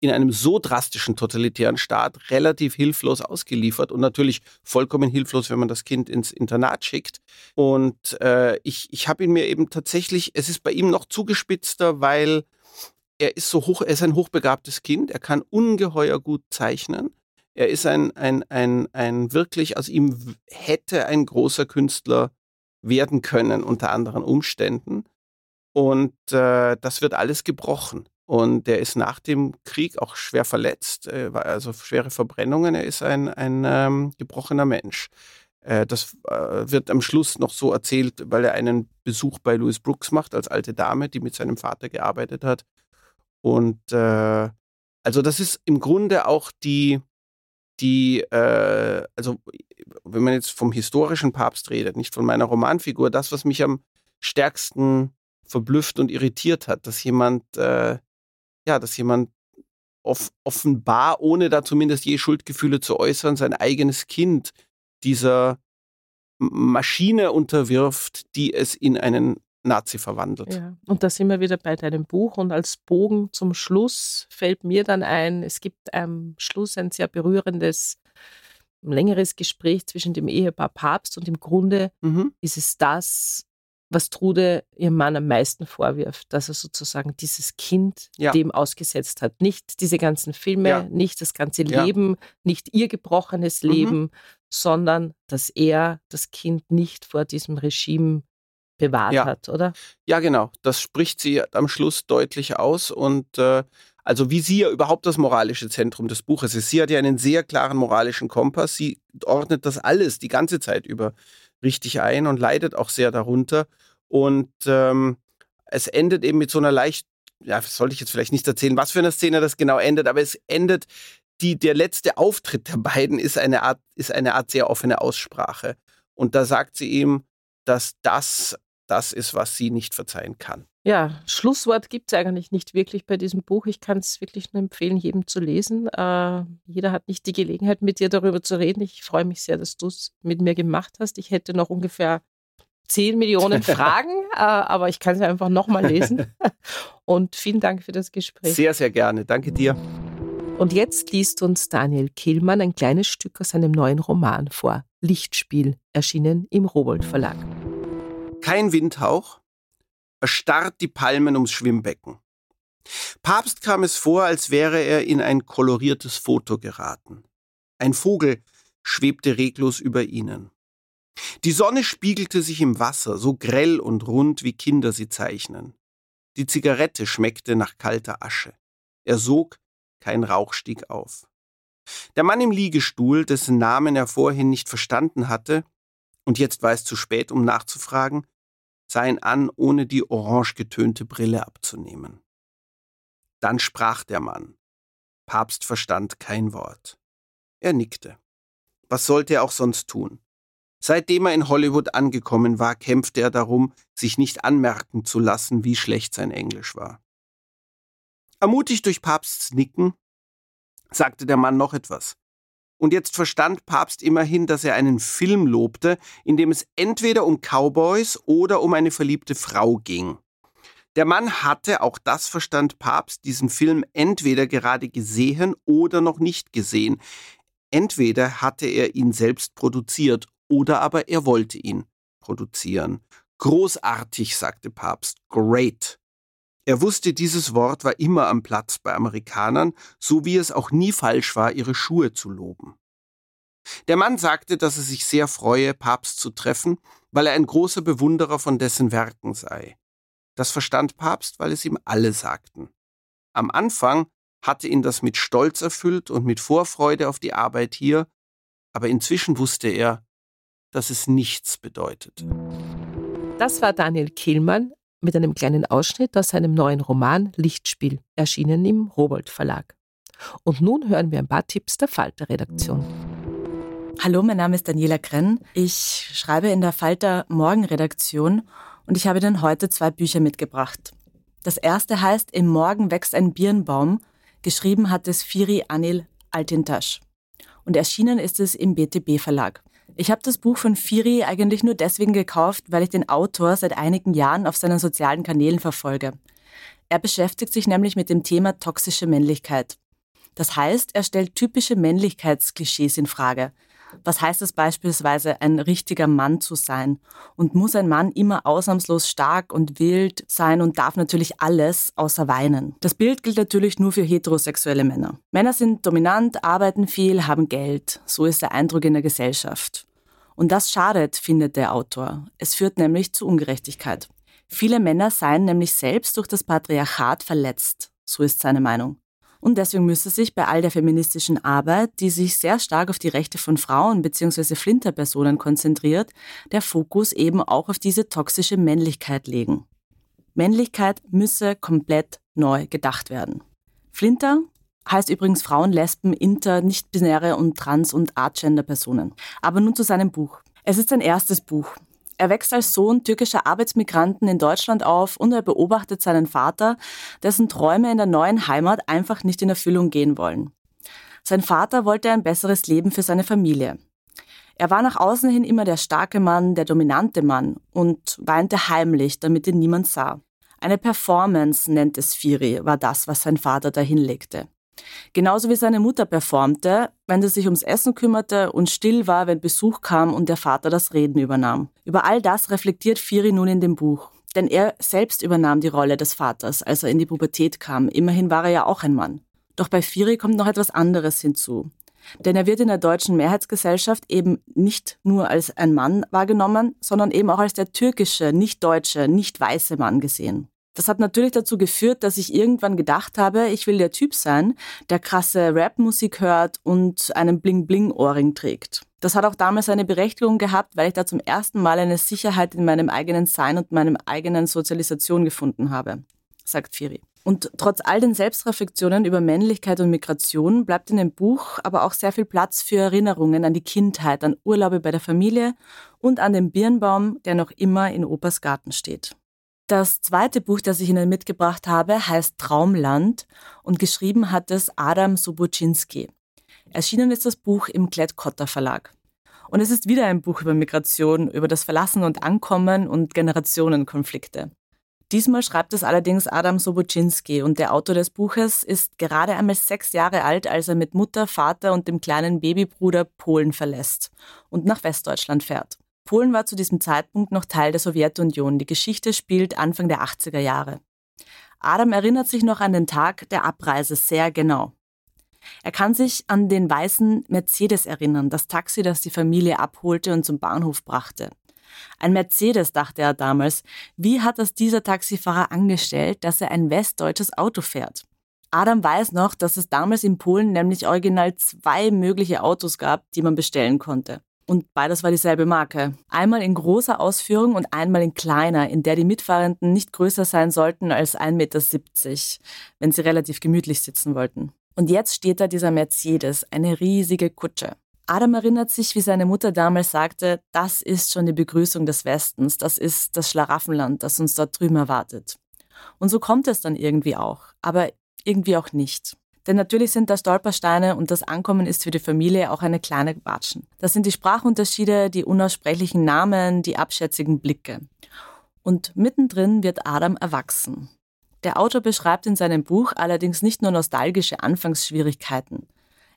in einem so drastischen totalitären Staat relativ hilflos ausgeliefert und natürlich vollkommen hilflos, wenn man das Kind ins Internat schickt. Und äh, ich, ich habe ihn mir eben tatsächlich, es ist bei ihm noch zugespitzter, weil er ist so hoch, er ist ein hochbegabtes Kind, er kann ungeheuer gut zeichnen. Er ist ein, ein, ein, ein wirklich, aus ihm hätte ein großer Künstler werden können unter anderen Umständen. Und äh, das wird alles gebrochen. Und er ist nach dem Krieg auch schwer verletzt, äh, also schwere Verbrennungen. Er ist ein, ein ähm, gebrochener Mensch. Äh, das äh, wird am Schluss noch so erzählt, weil er einen Besuch bei Louis Brooks macht als alte Dame, die mit seinem Vater gearbeitet hat. Und äh, also das ist im Grunde auch die, die, äh, also wenn man jetzt vom historischen Papst redet, nicht von meiner Romanfigur, das, was mich am stärksten verblüfft und irritiert hat, dass jemand, äh, ja, dass jemand off offenbar, ohne da zumindest je Schuldgefühle zu äußern, sein eigenes Kind dieser Maschine unterwirft, die es in einen Nazi verwandelt. Ja. Und da sind wir wieder bei deinem Buch und als Bogen zum Schluss fällt mir dann ein, es gibt am Schluss ein sehr berührendes, längeres Gespräch zwischen dem Ehepaar Papst und im Grunde mhm. ist es das, was Trude ihrem Mann am meisten vorwirft, dass er sozusagen dieses Kind ja. dem ausgesetzt hat. Nicht diese ganzen Filme, ja. nicht das ganze Leben, ja. nicht ihr gebrochenes mhm. Leben, sondern dass er das Kind nicht vor diesem Regime bewahrt hat, oder? Ja, genau. Das spricht sie am Schluss deutlich aus und äh, also wie sie ja überhaupt das moralische Zentrum des Buches ist. Sie hat ja einen sehr klaren moralischen Kompass. Sie ordnet das alles die ganze Zeit über richtig ein und leidet auch sehr darunter. Und ähm, es endet eben mit so einer leicht, ja, sollte ich jetzt vielleicht nicht erzählen, was für eine Szene das genau endet, aber es endet, die, der letzte Auftritt der beiden ist eine Art, ist eine Art sehr offene Aussprache. Und da sagt sie ihm, dass das das ist, was sie nicht verzeihen kann. Ja, Schlusswort gibt es eigentlich nicht wirklich bei diesem Buch. Ich kann es wirklich nur empfehlen, jedem zu lesen. Äh, jeder hat nicht die Gelegenheit, mit dir darüber zu reden. Ich freue mich sehr, dass du es mit mir gemacht hast. Ich hätte noch ungefähr 10 Millionen Fragen, äh, aber ich kann sie einfach nochmal lesen. Und vielen Dank für das Gespräch. Sehr, sehr gerne. Danke dir. Und jetzt liest uns Daniel Kehlmann ein kleines Stück aus seinem neuen Roman vor. Lichtspiel, erschienen im Rowold Verlag. Kein Windhauch, erstarrt die Palmen ums Schwimmbecken. Papst kam es vor, als wäre er in ein koloriertes Foto geraten. Ein Vogel schwebte reglos über ihnen. Die Sonne spiegelte sich im Wasser, so grell und rund, wie Kinder sie zeichnen. Die Zigarette schmeckte nach kalter Asche. Er sog, kein Rauch stieg auf. Der Mann im Liegestuhl, dessen Namen er vorhin nicht verstanden hatte, und jetzt war es zu spät, um nachzufragen, sah ihn an, ohne die orange getönte Brille abzunehmen. Dann sprach der Mann. Papst verstand kein Wort. Er nickte. Was sollte er auch sonst tun? Seitdem er in Hollywood angekommen war, kämpfte er darum, sich nicht anmerken zu lassen, wie schlecht sein Englisch war. Ermutigt durch Papsts Nicken, sagte der Mann noch etwas. Und jetzt verstand Papst immerhin, dass er einen Film lobte, in dem es entweder um Cowboys oder um eine verliebte Frau ging. Der Mann hatte, auch das verstand Papst, diesen Film entweder gerade gesehen oder noch nicht gesehen. Entweder hatte er ihn selbst produziert oder aber er wollte ihn produzieren. Großartig, sagte Papst. Great. Er wusste, dieses Wort war immer am Platz bei Amerikanern, so wie es auch nie falsch war, ihre Schuhe zu loben. Der Mann sagte, dass er sich sehr freue, Papst zu treffen, weil er ein großer Bewunderer von dessen Werken sei. Das verstand Papst, weil es ihm alle sagten. Am Anfang hatte ihn das mit Stolz erfüllt und mit Vorfreude auf die Arbeit hier, aber inzwischen wusste er, dass es nichts bedeutet. Das war Daniel Kehlmann, mit einem kleinen Ausschnitt aus seinem neuen Roman Lichtspiel, erschienen im Robold Verlag. Und nun hören wir ein paar Tipps der Falter-Redaktion. Hallo, mein Name ist Daniela Krenn. Ich schreibe in der Falter Morgenredaktion und ich habe Ihnen heute zwei Bücher mitgebracht. Das erste heißt Im Morgen wächst ein Birnbaum. Geschrieben hat es Firi Anil Altintasch. Und erschienen ist es im BTB Verlag. Ich habe das Buch von Firi eigentlich nur deswegen gekauft, weil ich den Autor seit einigen Jahren auf seinen sozialen Kanälen verfolge. Er beschäftigt sich nämlich mit dem Thema toxische Männlichkeit. Das heißt, er stellt typische Männlichkeitsklischees in Frage. Was heißt es beispielsweise, ein richtiger Mann zu sein? Und muss ein Mann immer ausnahmslos stark und wild sein und darf natürlich alles außer weinen? Das Bild gilt natürlich nur für heterosexuelle Männer. Männer sind dominant, arbeiten viel, haben Geld. So ist der Eindruck in der Gesellschaft. Und das schadet, findet der Autor. Es führt nämlich zu Ungerechtigkeit. Viele Männer seien nämlich selbst durch das Patriarchat verletzt. So ist seine Meinung. Und deswegen müsse sich bei all der feministischen Arbeit, die sich sehr stark auf die Rechte von Frauen bzw. Flinterpersonen konzentriert, der Fokus eben auch auf diese toxische Männlichkeit legen. Männlichkeit müsse komplett neu gedacht werden. Flinter heißt übrigens Frauen, Lesben, Inter, Nicht-Binäre und Trans- und Artgender-Personen. Aber nun zu seinem Buch. Es ist sein erstes Buch. Er wächst als Sohn türkischer Arbeitsmigranten in Deutschland auf und er beobachtet seinen Vater, dessen Träume in der neuen Heimat einfach nicht in Erfüllung gehen wollen. Sein Vater wollte ein besseres Leben für seine Familie. Er war nach außen hin immer der starke Mann, der dominante Mann und weinte heimlich, damit ihn niemand sah. Eine Performance, nennt es Firi, war das, was sein Vater dahinlegte. Genauso wie seine Mutter performte, wenn sie sich ums Essen kümmerte und still war, wenn Besuch kam und der Vater das Reden übernahm. Über all das reflektiert Firi nun in dem Buch. Denn er selbst übernahm die Rolle des Vaters, als er in die Pubertät kam. Immerhin war er ja auch ein Mann. Doch bei Firi kommt noch etwas anderes hinzu. Denn er wird in der deutschen Mehrheitsgesellschaft eben nicht nur als ein Mann wahrgenommen, sondern eben auch als der türkische, nicht deutsche, nicht weiße Mann gesehen. Das hat natürlich dazu geführt, dass ich irgendwann gedacht habe, ich will der Typ sein, der krasse Rapmusik hört und einen Bling-Bling-Ohrring trägt. Das hat auch damals eine Berechtigung gehabt, weil ich da zum ersten Mal eine Sicherheit in meinem eigenen Sein und meinem eigenen Sozialisation gefunden habe, sagt Firi. Und trotz all den Selbstreflexionen über Männlichkeit und Migration bleibt in dem Buch aber auch sehr viel Platz für Erinnerungen an die Kindheit, an Urlaube bei der Familie und an den Birnbaum, der noch immer in Opas Garten steht. Das zweite Buch, das ich Ihnen mitgebracht habe, heißt Traumland und geschrieben hat es Adam Subocinski. Erschienen ist das Buch im Klett-Cotta Verlag. Und es ist wieder ein Buch über Migration, über das Verlassen und Ankommen und Generationenkonflikte. Diesmal schreibt es allerdings Adam Sobocinski und der Autor des Buches ist gerade einmal sechs Jahre alt, als er mit Mutter, Vater und dem kleinen Babybruder Polen verlässt und nach Westdeutschland fährt. Polen war zu diesem Zeitpunkt noch Teil der Sowjetunion. Die Geschichte spielt Anfang der 80er Jahre. Adam erinnert sich noch an den Tag der Abreise sehr genau. Er kann sich an den weißen Mercedes erinnern, das Taxi, das die Familie abholte und zum Bahnhof brachte. Ein Mercedes, dachte er damals. Wie hat das dieser Taxifahrer angestellt, dass er ein westdeutsches Auto fährt? Adam weiß noch, dass es damals in Polen nämlich original zwei mögliche Autos gab, die man bestellen konnte. Und beides war dieselbe Marke. Einmal in großer Ausführung und einmal in kleiner, in der die Mitfahrenden nicht größer sein sollten als 1,70 Meter, wenn sie relativ gemütlich sitzen wollten. Und jetzt steht da dieser Mercedes, eine riesige Kutsche. Adam erinnert sich, wie seine Mutter damals sagte, das ist schon die Begrüßung des Westens, das ist das Schlaraffenland, das uns dort drüben erwartet. Und so kommt es dann irgendwie auch, aber irgendwie auch nicht. Denn natürlich sind da Stolpersteine und das Ankommen ist für die Familie auch eine kleine Watschen. Das sind die Sprachunterschiede, die unaussprechlichen Namen, die abschätzigen Blicke. Und mittendrin wird Adam erwachsen. Der Autor beschreibt in seinem Buch allerdings nicht nur nostalgische Anfangsschwierigkeiten.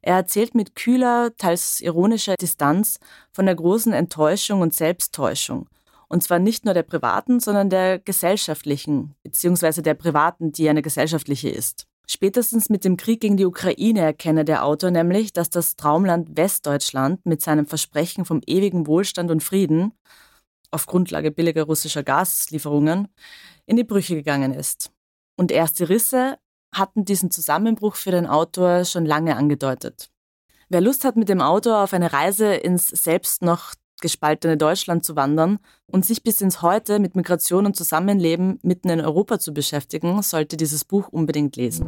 Er erzählt mit kühler, teils ironischer Distanz von der großen Enttäuschung und Selbsttäuschung. Und zwar nicht nur der privaten, sondern der gesellschaftlichen, beziehungsweise der privaten, die eine gesellschaftliche ist. Spätestens mit dem Krieg gegen die Ukraine erkenne der Autor nämlich, dass das Traumland Westdeutschland mit seinem Versprechen vom ewigen Wohlstand und Frieden auf Grundlage billiger russischer Gaslieferungen in die Brüche gegangen ist. Und erste Risse hatten diesen Zusammenbruch für den Autor schon lange angedeutet. Wer Lust hat, mit dem Autor auf eine Reise ins selbst noch gespaltene Deutschland zu wandern und sich bis ins Heute mit Migration und Zusammenleben mitten in Europa zu beschäftigen, sollte dieses Buch unbedingt lesen.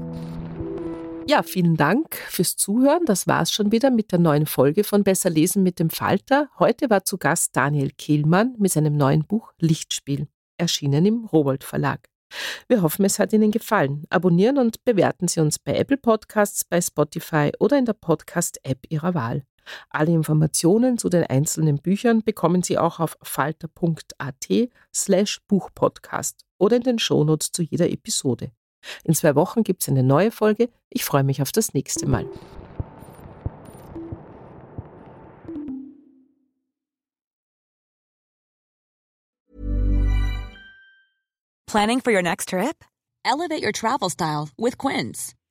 Ja, vielen Dank fürs Zuhören. Das war es schon wieder mit der neuen Folge von Besser lesen mit dem Falter. Heute war zu Gast Daniel Kehlmann mit seinem neuen Buch Lichtspiel, erschienen im Rowold Verlag. Wir hoffen, es hat Ihnen gefallen. Abonnieren und bewerten Sie uns bei Apple Podcasts, bei Spotify oder in der Podcast-App Ihrer Wahl. Alle Informationen zu den einzelnen Büchern bekommen Sie auch auf falter.at slash Buchpodcast oder in den Shownotes zu jeder Episode. In zwei Wochen gibt es eine neue Folge. Ich freue mich auf das nächste Mal. Planning for your next trip? Elevate your travel style with Quince.